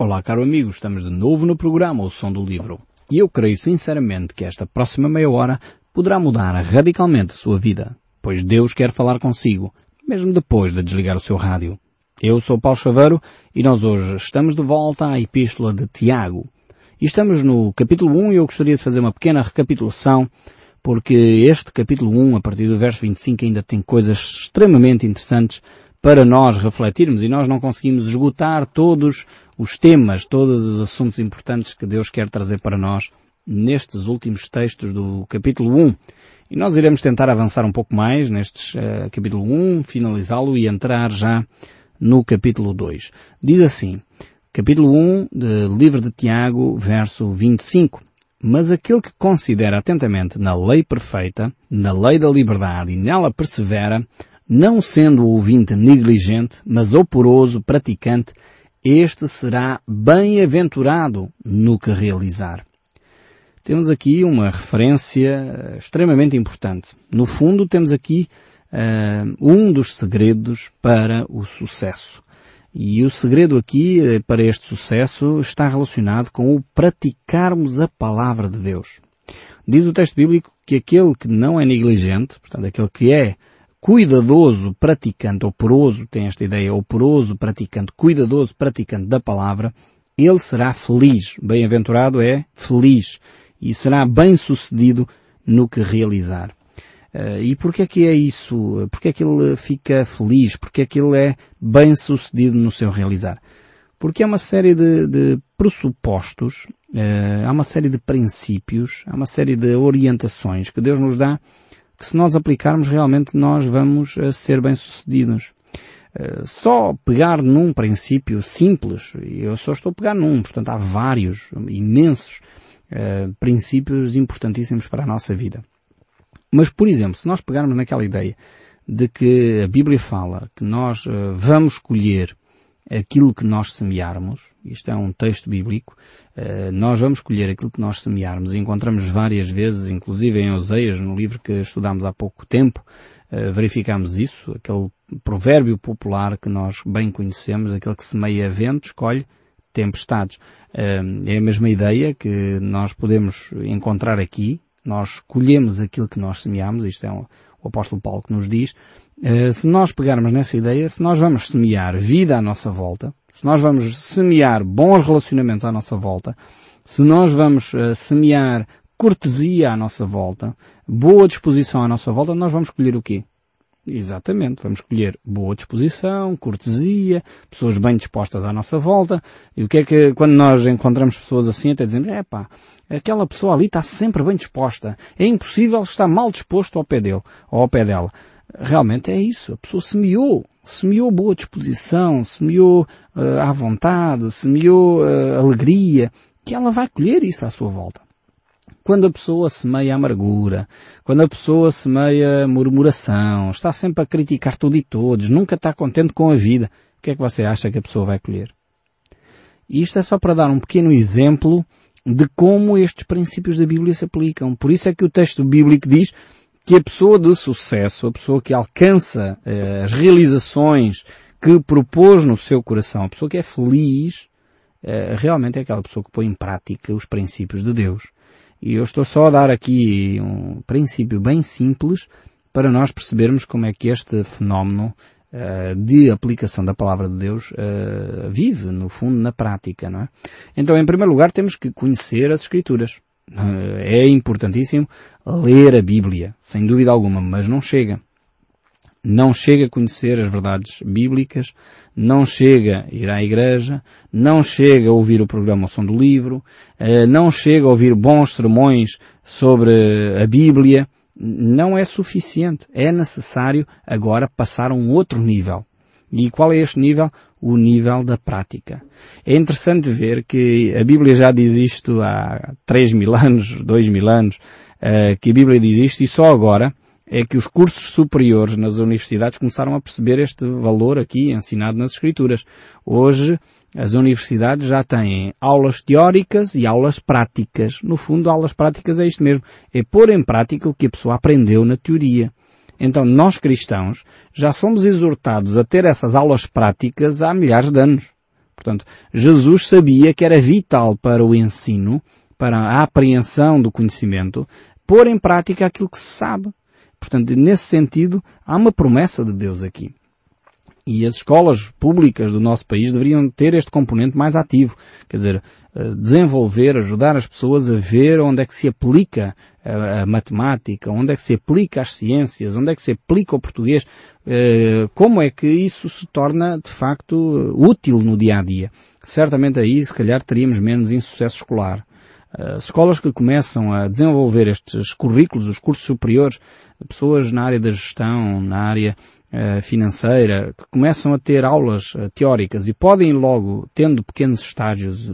Olá, caro amigo, estamos de novo no programa O Som do Livro. E eu creio sinceramente que esta próxima meia hora poderá mudar radicalmente a sua vida, pois Deus quer falar consigo, mesmo depois de desligar o seu rádio. Eu sou Paulo Chaveiro e nós hoje estamos de volta à Epístola de Tiago. E estamos no capítulo 1 e eu gostaria de fazer uma pequena recapitulação porque este capítulo 1, a partir do verso 25, ainda tem coisas extremamente interessantes para nós refletirmos e nós não conseguimos esgotar todos os temas, todos os assuntos importantes que Deus quer trazer para nós nestes últimos textos do capítulo 1. E nós iremos tentar avançar um pouco mais nestes uh, capítulo 1, finalizá-lo e entrar já no capítulo 2. Diz assim, capítulo 1 do livro de Tiago, verso 25. Mas aquele que considera atentamente na lei perfeita, na lei da liberdade e nela persevera, não sendo o ouvinte negligente, mas oporoso, praticante, este será bem-aventurado no que realizar. Temos aqui uma referência eh, extremamente importante. No fundo, temos aqui uh, um dos segredos para o sucesso. E o segredo aqui eh, para este sucesso está relacionado com o praticarmos a palavra de Deus. Diz o texto bíblico que aquele que não é negligente, portanto aquele que é cuidadoso praticante, operoso, tem esta ideia, operoso praticante, cuidadoso praticante da palavra, ele será feliz. Bem-aventurado é feliz e será bem sucedido no que realizar. Uh, e porquê é que é isso? Porquê é que ele fica feliz? Porquê é que ele é bem sucedido no seu realizar? Porque há uma série de, de pressupostos, uh, há uma série de princípios, há uma série de orientações que Deus nos dá que se nós aplicarmos realmente nós vamos uh, ser bem sucedidos. Só pegar num princípio simples, eu só estou a pegar num, portanto há vários, imensos princípios importantíssimos para a nossa vida. Mas, por exemplo, se nós pegarmos naquela ideia de que a Bíblia fala que nós vamos colher aquilo que nós semearmos, isto é um texto bíblico, uh, nós vamos colher aquilo que nós semearmos encontramos várias vezes, inclusive em Oseias, no livro que estudámos há pouco tempo, uh, verificamos isso, aquele provérbio popular que nós bem conhecemos, aquele que semeia vento, escolhe tempestades. É a mesma ideia que nós podemos encontrar aqui, nós colhemos aquilo que nós semeamos, isto é um, o apóstolo Paulo que nos diz, uh, se nós pegarmos nessa ideia, se nós vamos semear vida à nossa volta, se nós vamos semear bons relacionamentos à nossa volta, se nós vamos uh, semear cortesia à nossa volta, boa disposição à nossa volta, nós vamos colher o quê? Exatamente. Vamos escolher boa disposição, cortesia, pessoas bem dispostas à nossa volta. E o que é que, quando nós encontramos pessoas assim, até dizemos, é pá, aquela pessoa ali está sempre bem disposta. É impossível estar mal disposto ao pé dele, ou ao pé dela. Realmente é isso. A pessoa semeou. Semeou boa disposição, semeou uh, à vontade, semeou uh, alegria, que ela vai colher isso à sua volta. Quando a pessoa semeia amargura, quando a pessoa semeia murmuração, está sempre a criticar tudo e todos, nunca está contente com a vida, o que é que você acha que a pessoa vai colher? E isto é só para dar um pequeno exemplo de como estes princípios da Bíblia se aplicam. Por isso é que o texto bíblico diz que a pessoa de sucesso, a pessoa que alcança eh, as realizações que propôs no seu coração, a pessoa que é feliz, eh, realmente é aquela pessoa que põe em prática os princípios de Deus. E eu estou só a dar aqui um princípio bem simples para nós percebermos como é que este fenómeno uh, de aplicação da palavra de Deus uh, vive, no fundo, na prática, não é? Então, em primeiro lugar, temos que conhecer as Escrituras. Uh, é importantíssimo ler a Bíblia, sem dúvida alguma, mas não chega não chega a conhecer as verdades bíblicas, não chega a ir à igreja, não chega a ouvir o programa ao som do livro, eh, não chega a ouvir bons sermões sobre a Bíblia, não é suficiente. É necessário agora passar a um outro nível. E qual é este nível? O nível da prática. É interessante ver que a Bíblia já diz isto há 3 mil anos, 2 mil anos, eh, que a Bíblia diz isto e só agora é que os cursos superiores nas universidades começaram a perceber este valor aqui ensinado nas escrituras. Hoje, as universidades já têm aulas teóricas e aulas práticas. No fundo, aulas práticas é isto mesmo. É pôr em prática o que a pessoa aprendeu na teoria. Então, nós cristãos já somos exortados a ter essas aulas práticas há milhares de anos. Portanto, Jesus sabia que era vital para o ensino, para a apreensão do conhecimento, pôr em prática aquilo que se sabe. Portanto, nesse sentido, há uma promessa de Deus aqui. E as escolas públicas do nosso país deveriam ter este componente mais ativo. Quer dizer, eh, desenvolver, ajudar as pessoas a ver onde é que se aplica a, matemática, onde é que se aplica as ciências, onde é que se aplica o português, eh, como é que isso se torna de facto útil no dia a dia. Certamente aí, se calhar, teríamos menos insucesso escolar. As escolas que começam a desenvolver estes currículos, os cursos superiores, pessoas na área da gestão, na área uh, financeira, que começam a ter aulas uh, teóricas e podem logo, tendo pequenos estágios,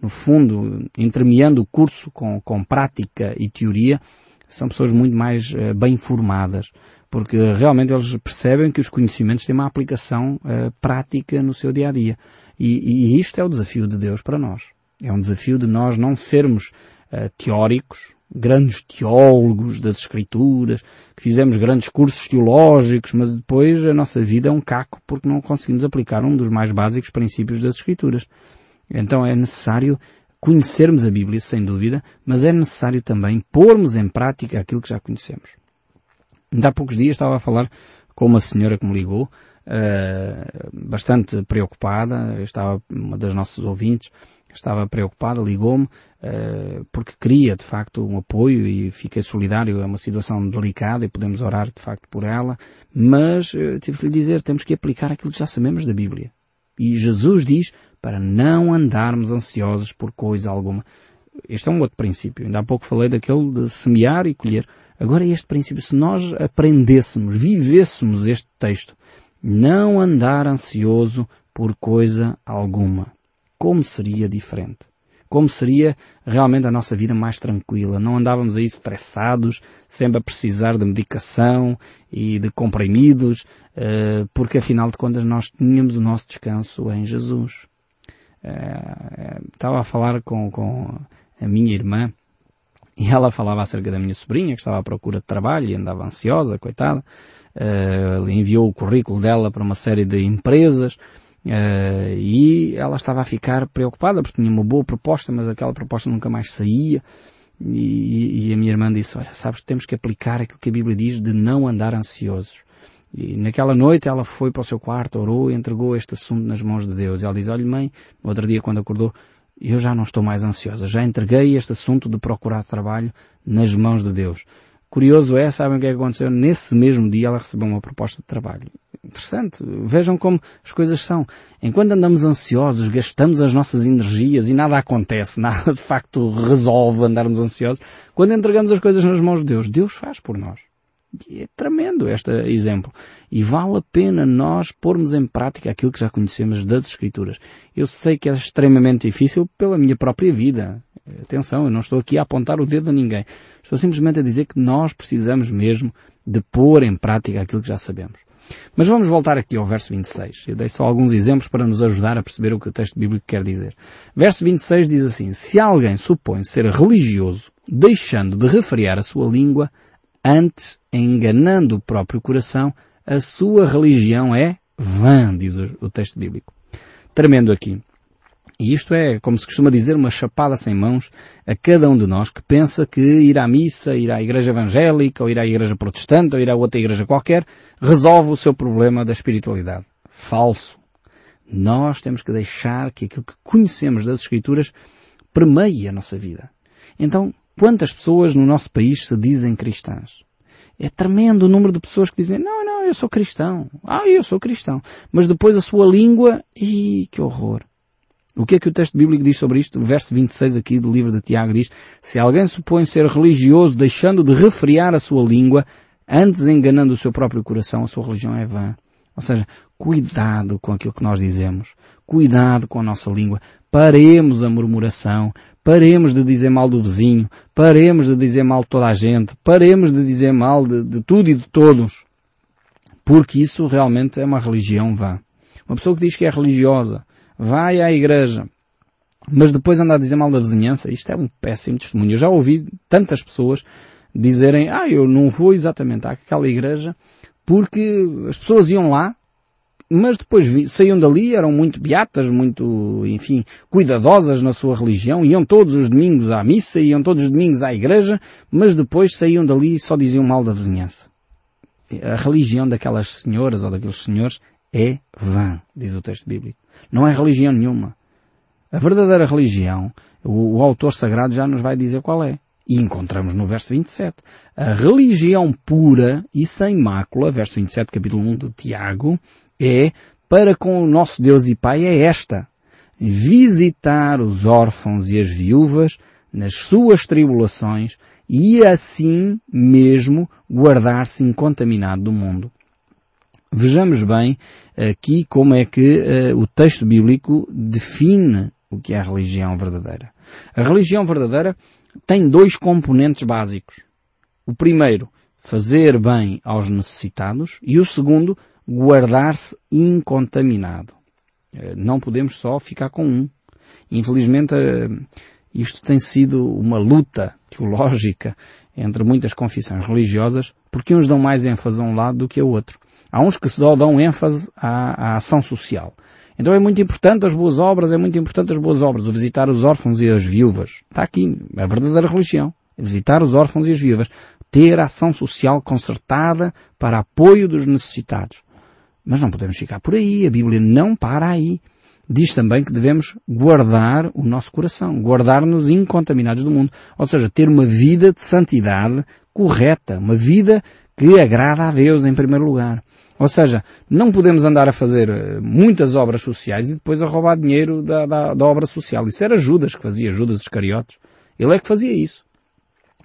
no fundo, entremeando o curso com, com prática e teoria, são pessoas muito mais bem formadas, porque realmente eles percebem que os conhecimentos têm uma aplicação prática no seu dia a dia. E, e isto é o desafio de Deus para nós. É um desafio de nós não sermos uh, teóricos, grandes teólogos das Escrituras, que fizemos grandes cursos teológicos, mas depois a nossa vida é um caco porque não conseguimos aplicar um dos mais básicos princípios das Escrituras. Então é necessário conhecermos a Bíblia, sem dúvida, mas é necessário também pormos em prática aquilo que já conhecemos. Ainda há poucos dias estava a falar com uma senhora que me ligou, uh, bastante preocupada, estava uma das nossas ouvintes, estava preocupada, ligou-me, uh, porque queria de facto um apoio e fiquei solidário, é uma situação delicada e podemos orar de facto por ela, mas uh, tive que lhe dizer, temos que aplicar aquilo que já sabemos da Bíblia. E Jesus diz para não andarmos ansiosos por coisa alguma. Este é um outro princípio. Ainda há pouco falei daquele de semear e colher. Agora este princípio, se nós aprendêssemos, vivêssemos este texto, não andar ansioso por coisa alguma como seria diferente? Como seria realmente a nossa vida mais tranquila? Não andávamos aí estressados, sempre a precisar de medicação e de comprimidos, eh, porque afinal de contas nós tínhamos o nosso descanso em Jesus. Eh, estava a falar com, com a minha irmã e ela falava acerca da minha sobrinha que estava à procura de trabalho e andava ansiosa, coitada. Uh, enviou o currículo dela para uma série de empresas Uh, e ela estava a ficar preocupada porque tinha uma boa proposta, mas aquela proposta nunca mais saía. E, e a minha irmã disse, olha, sabes, temos que aplicar aquilo que a Bíblia diz de não andar ansiosos. E naquela noite ela foi para o seu quarto, orou e entregou este assunto nas mãos de Deus. Ela diz, olha mãe, no outro dia quando acordou, eu já não estou mais ansiosa, já entreguei este assunto de procurar trabalho nas mãos de Deus. Curioso é, sabem o que é que aconteceu? Nesse mesmo dia ela recebeu uma proposta de trabalho interessante. Vejam como as coisas são. Enquanto andamos ansiosos, gastamos as nossas energias e nada acontece, nada de facto resolve andarmos ansiosos. Quando entregamos as coisas nas mãos de Deus, Deus faz por nós. E é tremendo este exemplo. E vale a pena nós pormos em prática aquilo que já conhecemos das Escrituras. Eu sei que é extremamente difícil pela minha própria vida. Atenção, eu não estou aqui a apontar o dedo a ninguém. Estou simplesmente a dizer que nós precisamos mesmo de pôr em prática aquilo que já sabemos. Mas vamos voltar aqui ao verso 26. Eu dei só alguns exemplos para nos ajudar a perceber o que o texto bíblico quer dizer. Verso 26 diz assim, se alguém supõe ser religioso, deixando de refriar a sua língua, antes, enganando o próprio coração, a sua religião é vã, diz o texto bíblico. Tremendo aqui. E isto é, como se costuma dizer, uma chapada sem mãos a cada um de nós que pensa que ir à missa, ir à igreja evangélica, ou ir à igreja protestante, ou ir a outra igreja qualquer, resolve o seu problema da espiritualidade. Falso. Nós temos que deixar que aquilo que conhecemos das Escrituras permeie a nossa vida. Então, quantas pessoas no nosso país se dizem cristãs? É tremendo o número de pessoas que dizem, não, não, eu sou cristão. Ah, eu sou cristão. Mas depois a sua língua, ih, que horror. O que é que o texto bíblico diz sobre isto? O verso 26 aqui do livro de Tiago diz, se alguém supõe ser religioso deixando de refriar a sua língua, antes enganando o seu próprio coração, a sua religião é vã. Ou seja, cuidado com aquilo que nós dizemos. Cuidado com a nossa língua. Paremos a murmuração. Paremos de dizer mal do vizinho. Paremos de dizer mal de toda a gente. Paremos de dizer mal de, de tudo e de todos. Porque isso realmente é uma religião vã. Uma pessoa que diz que é religiosa, vai à igreja, mas depois anda a dizer mal da vizinhança, isto é um péssimo testemunho. Eu já ouvi tantas pessoas dizerem, ah, eu não vou exatamente àquela igreja porque as pessoas iam lá, mas depois saíam dali, eram muito beatas, muito, enfim, cuidadosas na sua religião, iam todos os domingos à missa, iam todos os domingos à igreja, mas depois saíam dali e só diziam mal da vizinhança. A religião daquelas senhoras ou daqueles senhores é vã, diz o texto bíblico. Não é religião nenhuma. A verdadeira religião, o, o autor sagrado já nos vai dizer qual é. E encontramos no verso 27. A religião pura e sem mácula, verso 27, capítulo 1 de Tiago, é para com o nosso Deus e Pai é esta. Visitar os órfãos e as viúvas nas suas tribulações e assim mesmo guardar-se incontaminado do mundo. Vejamos bem aqui como é que uh, o texto bíblico define o que é a religião verdadeira. A religião verdadeira tem dois componentes básicos. O primeiro, fazer bem aos necessitados e o segundo, guardar-se incontaminado. Eh, não podemos só ficar com um. Infelizmente, eh, isto tem sido uma luta teológica entre muitas confissões religiosas, porque uns dão mais ênfase a um lado do que ao outro. Há uns que se dão ênfase à, à ação social. Então é muito importante as boas obras, é muito importante as boas obras, o visitar os órfãos e as viúvas. Está aqui, é a verdadeira religião. É visitar os órfãos e as viúvas. Ter ação social concertada para apoio dos necessitados. Mas não podemos ficar por aí, a Bíblia não para aí. Diz também que devemos guardar o nosso coração, guardar-nos incontaminados do mundo. Ou seja, ter uma vida de santidade correta, uma vida que agrada a Deus em primeiro lugar. Ou seja, não podemos andar a fazer eh, muitas obras sociais e depois a roubar dinheiro da, da, da obra social. Isso era Judas que fazia, Judas Iscariotes. Ele é que fazia isso.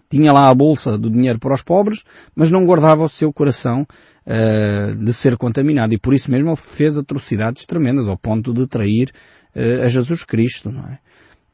Tinha lá a bolsa do dinheiro para os pobres, mas não guardava o seu coração uh, de ser contaminado. E por isso mesmo ele fez atrocidades tremendas, ao ponto de trair uh, a Jesus Cristo, não é?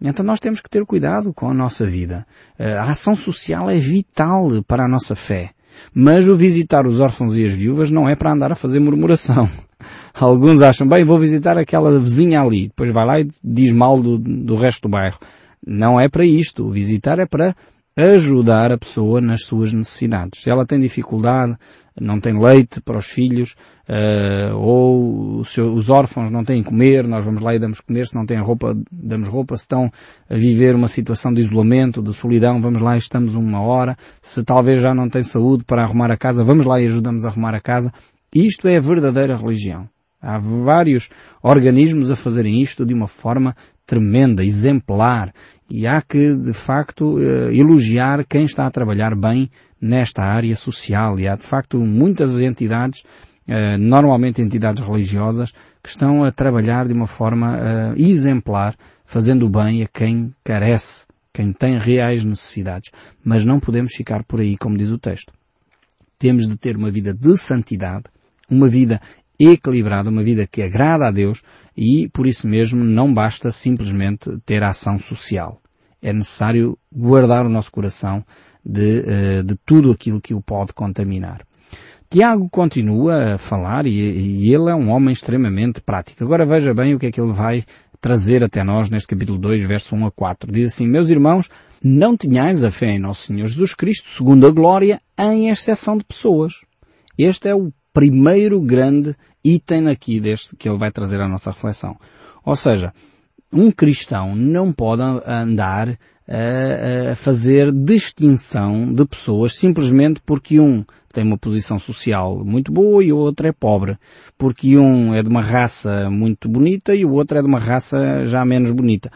Então nós temos que ter cuidado com a nossa vida. A ação social é vital para a nossa fé. Mas o visitar os órfãos e as viúvas não é para andar a fazer murmuração. Alguns acham, bem, vou visitar aquela vizinha ali. Depois vai lá e diz mal do, do resto do bairro. Não é para isto. O visitar é para ajudar a pessoa nas suas necessidades. Se ela tem dificuldade, não tem leite para os filhos, uh, ou os órfãos não têm comer, nós vamos lá e damos comer, se não têm roupa, damos roupa, se estão a viver uma situação de isolamento, de solidão, vamos lá e estamos uma hora, se talvez já não tem saúde para arrumar a casa, vamos lá e ajudamos a arrumar a casa. Isto é a verdadeira religião. Há vários organismos a fazerem isto de uma forma tremenda, exemplar, e há que, de facto, eh, elogiar quem está a trabalhar bem nesta área social. E há, de facto, muitas entidades, eh, normalmente entidades religiosas, que estão a trabalhar de uma forma eh, exemplar, fazendo bem a quem carece, quem tem reais necessidades. Mas não podemos ficar por aí, como diz o texto. Temos de ter uma vida de santidade, uma vida equilibrada, uma vida que agrada a Deus e, por isso mesmo, não basta simplesmente ter ação social. É necessário guardar o nosso coração de, eh, de tudo aquilo que o pode contaminar. Tiago continua a falar e, e, ele é um homem extremamente prático. Agora veja bem o que é que ele vai trazer até nós neste capítulo 2, verso 1 a 4. Diz assim, meus irmãos, não tenhais a fé em nosso Senhor Jesus Cristo, segundo a glória, em exceção de pessoas. Este é o primeiro grande item aqui deste que ele vai trazer à nossa reflexão. Ou seja, um cristão não pode andar a, a fazer distinção de pessoas simplesmente porque um tem uma posição social muito boa e o outro é pobre. Porque um é de uma raça muito bonita e o outro é de uma raça já menos bonita.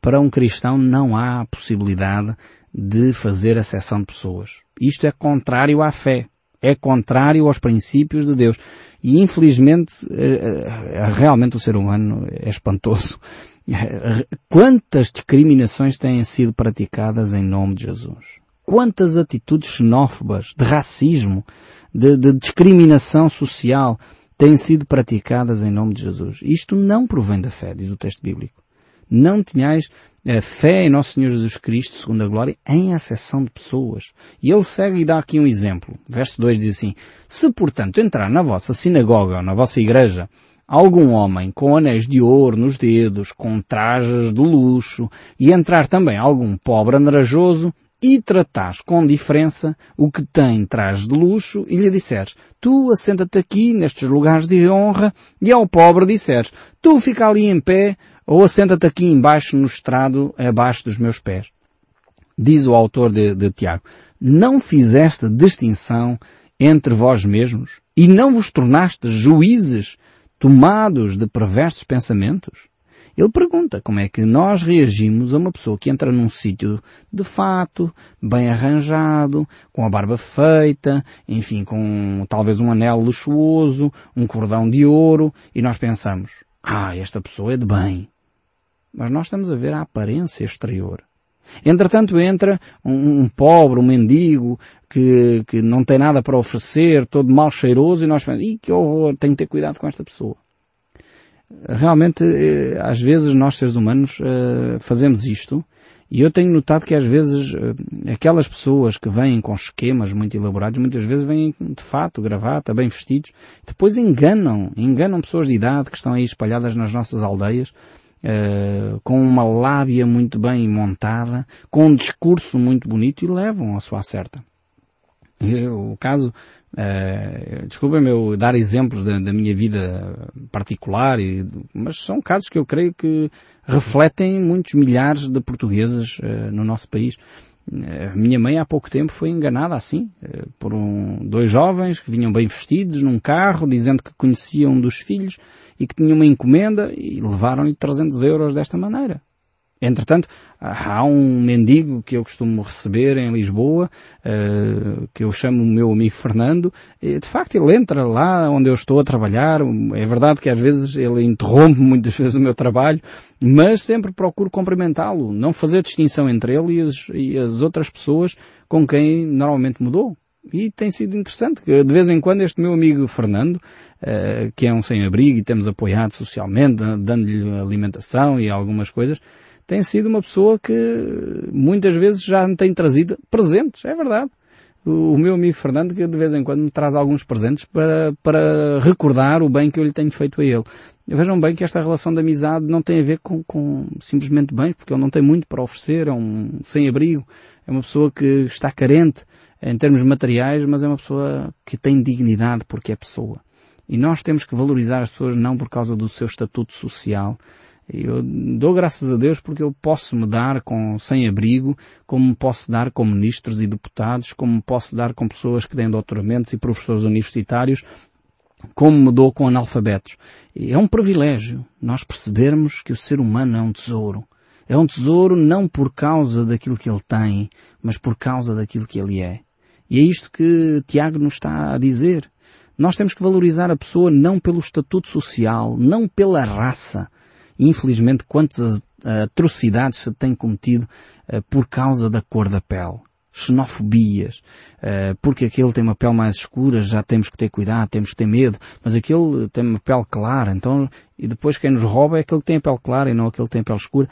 Para um cristão não há possibilidade de fazer exceção de pessoas. Isto é contrário à fé. É contrário aos princípios de Deus. E infelizmente, eh, eh, realmente o ser humano é espantoso. Quantas discriminações têm sido praticadas em nome de Jesus? Quantas atitudes xenófobas, de racismo, de, de discriminação social têm sido praticadas em nome de Jesus? Isto não provém da fé, diz o texto bíblico. Não tenhais a fé em Nosso Senhor Jesus Cristo, segundo a glória, em acessão de pessoas. E ele segue e dá aqui um exemplo. Verso 2 diz assim, Se portanto entrar na vossa sinagoga ou na vossa igreja algum homem com anéis de ouro nos dedos, com trajes de luxo, e entrar também algum pobre andrajoso, e tratares com diferença o que tem traz de luxo e lhe disseres, tu assenta-te aqui nestes lugares de honra e ao pobre disseres, tu fica ali em pé ou assenta-te aqui embaixo no estrado abaixo dos meus pés. Diz o autor de, de Tiago, não fizeste distinção entre vós mesmos e não vos tornaste juízes tomados de perversos pensamentos? Ele pergunta como é que nós reagimos a uma pessoa que entra num sítio de fato, bem arranjado, com a barba feita, enfim, com talvez um anel luxuoso, um cordão de ouro, e nós pensamos, ah, esta pessoa é de bem. Mas nós estamos a ver a aparência exterior. Entretanto entra um, um, pobre, um mendigo, que, que não tem nada para oferecer, todo mal cheiroso, e nós pensamos, Ih, que horror, tenho que ter cuidado com esta pessoa. Realmente, eh, às vezes nós seres humanos eh, fazemos isto, e eu tenho notado que às vezes eh, aquelas pessoas que vêm com esquemas muito elaborados, muitas vezes vêm de fato, gravata, bem vestidos, depois enganam, enganam pessoas de idade que estão aí espalhadas nas nossas aldeias, Uh, com uma lábia muito bem montada, com um discurso muito bonito e levam a sua certa. o caso, uh, desculpem-me eu dar exemplos da, da, minha vida particular, e, mas são casos que eu creio que refletem muitos milhares de portugueses uh, no nosso país. A minha mãe há pouco tempo foi enganada assim, por um, dois jovens que vinham bem vestidos num carro, dizendo que conheciam um dos filhos, e que tinha uma encomenda e levaram-lhe 300 euros desta maneira. Entretanto, há um mendigo que eu costumo receber em Lisboa, uh, que eu chamo o meu amigo Fernando, e de facto ele entra lá onde eu estou a trabalhar, é verdade que às vezes ele interrompe muitas vezes o meu trabalho, mas sempre procuro cumprimentá-lo, não fazer distinção entre ele e as, e as outras pessoas com quem normalmente mudou. E tem sido interessante que de vez em quando este meu amigo Fernando, uh, que é um sem-abrigo e temos apoiado socialmente, dando-lhe alimentação e algumas coisas, tem sido uma pessoa que muitas vezes já me tem trazido presentes, é verdade. O, meu amigo Fernando que de vez em quando me traz alguns presentes para, para recordar o bem que eu lhe tenho feito a ele. Vejam bem que esta relação de amizade não tem a ver com, com simplesmente bens, porque ele não tem muito para oferecer, é um sem-abrigo, é uma pessoa que está carente, em termos materiais, mas é uma pessoa que tem dignidade porque é pessoa. E nós temos que valorizar as pessoas não por causa do seu estatuto social. Eu dou graças a Deus porque eu posso me dar com sem abrigo, como me posso dar com ministros e deputados, como me posso dar com pessoas que têm doutoramentos e professores universitários, como me dou com analfabetos. E é um privilégio nós percebermos que o ser humano é um tesouro. É um tesouro não por causa daquilo que ele tem, mas por causa daquilo que ele é. E é isto que Tiago nos está a dizer. Nós temos que valorizar a pessoa não pelo estatuto social, não pela raça. Infelizmente, quantas atrocidades se têm cometido uh, por causa da cor da pele. Xenofobias. Uh, porque aquele tem uma pele mais escura, já temos que ter cuidado, temos que ter medo. Mas aquele tem uma pele clara, então, e depois quem nos rouba é aquele que tem a pele clara e não aquele que tem a pele escura.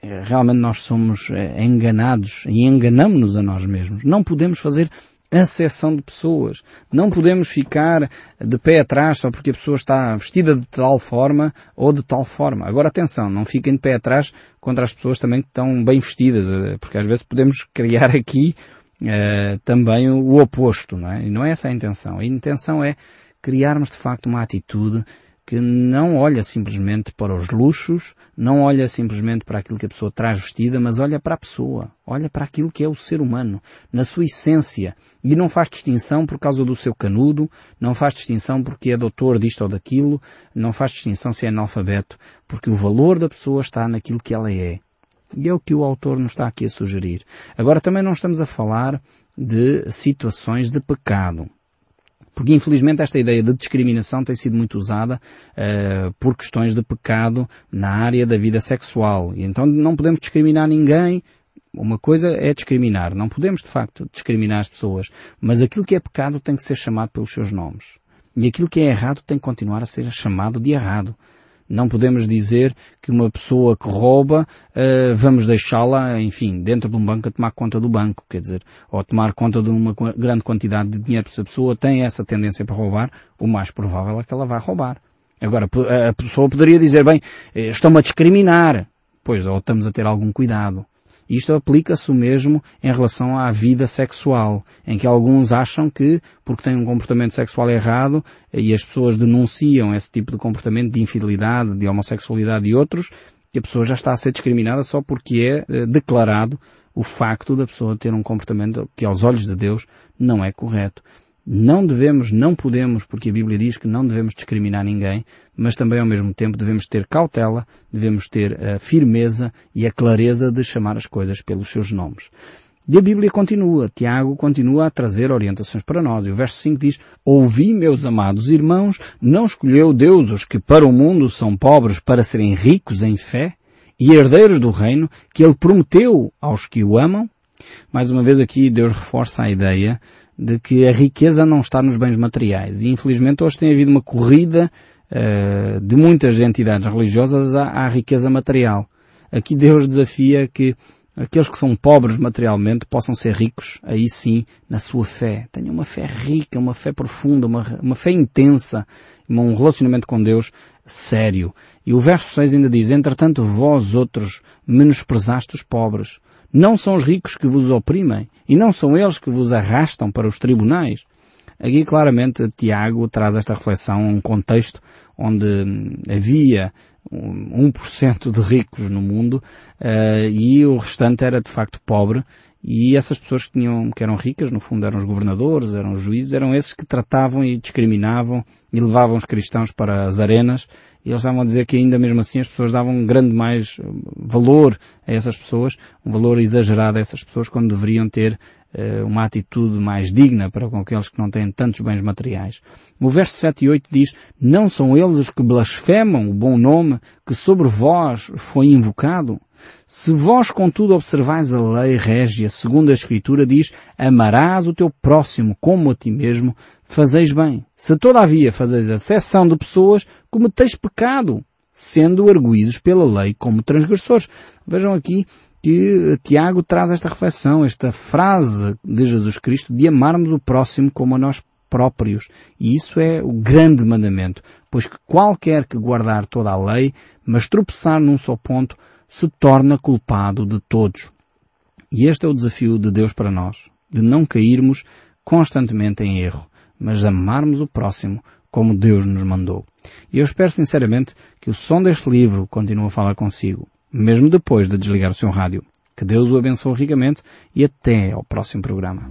Eh, realmente nós somos eh, enganados e enganamos-nos a nós mesmos. Não podemos fazer acessão de pessoas. Não podemos ficar de pé atrás só porque a pessoa está vestida de tal forma ou de tal forma. Agora atenção, não fiquem de pé atrás contra as pessoas também que estão bem vestidas, eh, porque às vezes podemos criar aqui uh, também o oposto, não é? E não é essa a intenção. A intenção é criarmos de facto uma atitude que não olha simplesmente para os luxos, não olha simplesmente para aquilo que a pessoa traz vestida, mas olha para a pessoa, olha para aquilo que é o ser humano, na sua essência, e não faz distinção por causa do seu canudo, não faz distinção porque é doutor disto ou daquilo, não faz distinção se é analfabeto, porque o valor da pessoa está naquilo que ela é. E é o que o autor nos está aqui a sugerir. Agora também não estamos a falar de situações de pecado. Porque infelizmente esta ideia de discriminação tem sido muito usada uh, por questões de pecado na área da vida sexual. E então não podemos discriminar ninguém. Uma coisa é discriminar. Não podemos de facto discriminar as pessoas. Mas aquilo que é pecado tem que ser chamado pelos seus nomes. E aquilo que é errado tem que continuar a ser chamado de errado. Não podemos dizer que uma pessoa que rouba, uh, vamos deixá-la, enfim, dentro de um banco a tomar conta do banco, quer dizer, ou tomar conta de uma grande quantidade de dinheiro. Se a pessoa tem essa tendência para roubar, o mais provável é que ela vá roubar. Agora, a pessoa poderia dizer, bem, eh, estão-me a discriminar. Pois, ou estamos a ter algum cuidado. Isto aplica-se o mesmo em relação à vida sexual, em que alguns acham que, porque têm um comportamento sexual errado, e as pessoas denunciam esse tipo de comportamento de infidelidade, de homossexualidade e outros, que a pessoa já está a ser discriminada só porque é eh, declarado o facto da pessoa ter um comportamento que aos olhos de Deus não é correto. Não devemos, não podemos, porque a Bíblia diz que não devemos discriminar ninguém, mas também ao mesmo tempo devemos ter cautela, devemos ter a firmeza e a clareza de chamar as coisas pelos seus nomes. E a Bíblia continua, Tiago continua a trazer orientações para nós. E o verso 5 diz, Ouvi, meus amados irmãos, não escolheu Deus os que para o mundo são pobres para serem ricos em fé e herdeiros do reino que Ele prometeu aos que o amam? Mais uma vez aqui Deus reforça a ideia de que a riqueza não está nos bens materiais. E infelizmente hoje tem havido uma corrida uh, de muitas entidades religiosas à, à riqueza material. Aqui Deus desafia que aqueles que são pobres materialmente possam ser ricos, aí sim, na sua fé. Tenham uma fé rica, uma fé profunda, uma, uma fé intensa, um relacionamento com Deus sério. E o verso 6 ainda diz, entretanto vós outros menosprezaste os pobres. Não são os ricos que vos oprimem e não são eles que vos arrastam para os tribunais. Aqui claramente Tiago traz esta reflexão a um contexto onde hum, havia 1% de ricos no mundo uh, e o restante era de facto pobre e essas pessoas que, tinham, que eram ricas, no fundo eram os governadores, eram os juízes, eram esses que tratavam e discriminavam e levavam os cristãos para as arenas e eles estavam a dizer que ainda mesmo assim as pessoas davam um grande mais valor a essas pessoas, um valor exagerado a essas pessoas quando deveriam ter uh, uma atitude mais digna para com aqueles que não têm tantos bens materiais. O verso 7 e 8 diz, não são eles os que blasfemam o bom nome que sobre vós foi invocado? Se vós, contudo, observais a lei régia, segundo a Escritura diz, amarás o teu próximo como a ti mesmo, fazeis bem. Se todavia fazeis a seção de pessoas, cometeis pecado, sendo arguídos pela lei como transgressores. Vejam aqui que Tiago traz esta reflexão, esta frase de Jesus Cristo de amarmos o próximo como a nós próprios. E isso é o grande mandamento, pois que qualquer que guardar toda a lei, mas tropeçar num só ponto, se torna culpado de todos. E este é o desafio de Deus para nós, de não cairmos constantemente em erro, mas amarmos o próximo como Deus nos mandou. E eu espero sinceramente que o som deste livro continue a falar consigo, mesmo depois de desligar o seu rádio. Que Deus o abençoe ricamente e até ao próximo programa.